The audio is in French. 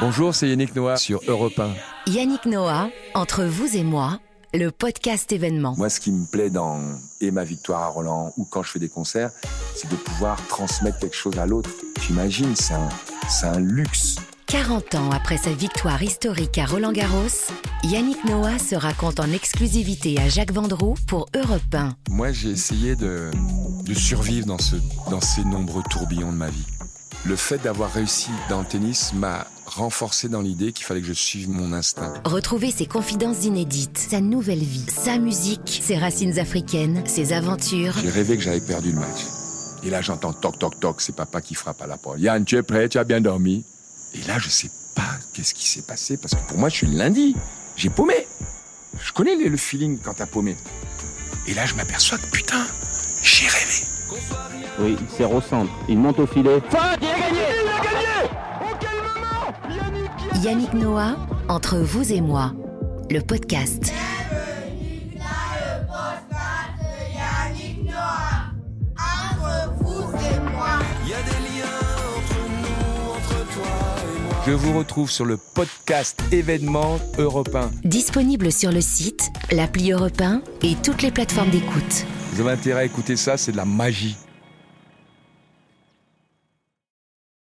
Bonjour, c'est Yannick Noah sur Europe 1. Yannick Noah, entre vous et moi, le podcast événement. Moi, ce qui me plaît dans et ma victoire à Roland ou quand je fais des concerts, c'est de pouvoir transmettre quelque chose à l'autre. J'imagine, c'est un, c'est un luxe. 40 ans après sa victoire historique à Roland Garros, Yannick Noah se raconte en exclusivité à Jacques Vendroux pour Europe 1. Moi, j'ai essayé de, de survivre dans, ce, dans ces nombreux tourbillons de ma vie. Le fait d'avoir réussi dans le tennis m'a renforcé dans l'idée qu'il fallait que je suive mon instinct. Retrouvez ses confidences inédites, sa nouvelle vie, sa musique, ses racines africaines, ses aventures. J'ai rêvé que j'avais perdu le match. Et là, j'entends toc toc toc, c'est papa qui frappe à la porte. Yann, tu es prêt? Tu as bien dormi? Et là, je sais pas qu'est-ce qui s'est passé parce que pour moi, je suis le lundi. J'ai paumé. Je connais le feeling quand t'as paumé. Et là, je m'aperçois que putain, j'ai rêvé. Oui, il sert au centre. Il monte au filet. Yannick Noah, entre vous et moi, le podcast. Je vous retrouve sur le podcast événement Europe 1. Disponible sur le site, l'appli Europe 1 et toutes les plateformes d'écoute. Vous avez intérêt à écouter ça, c'est de la magie.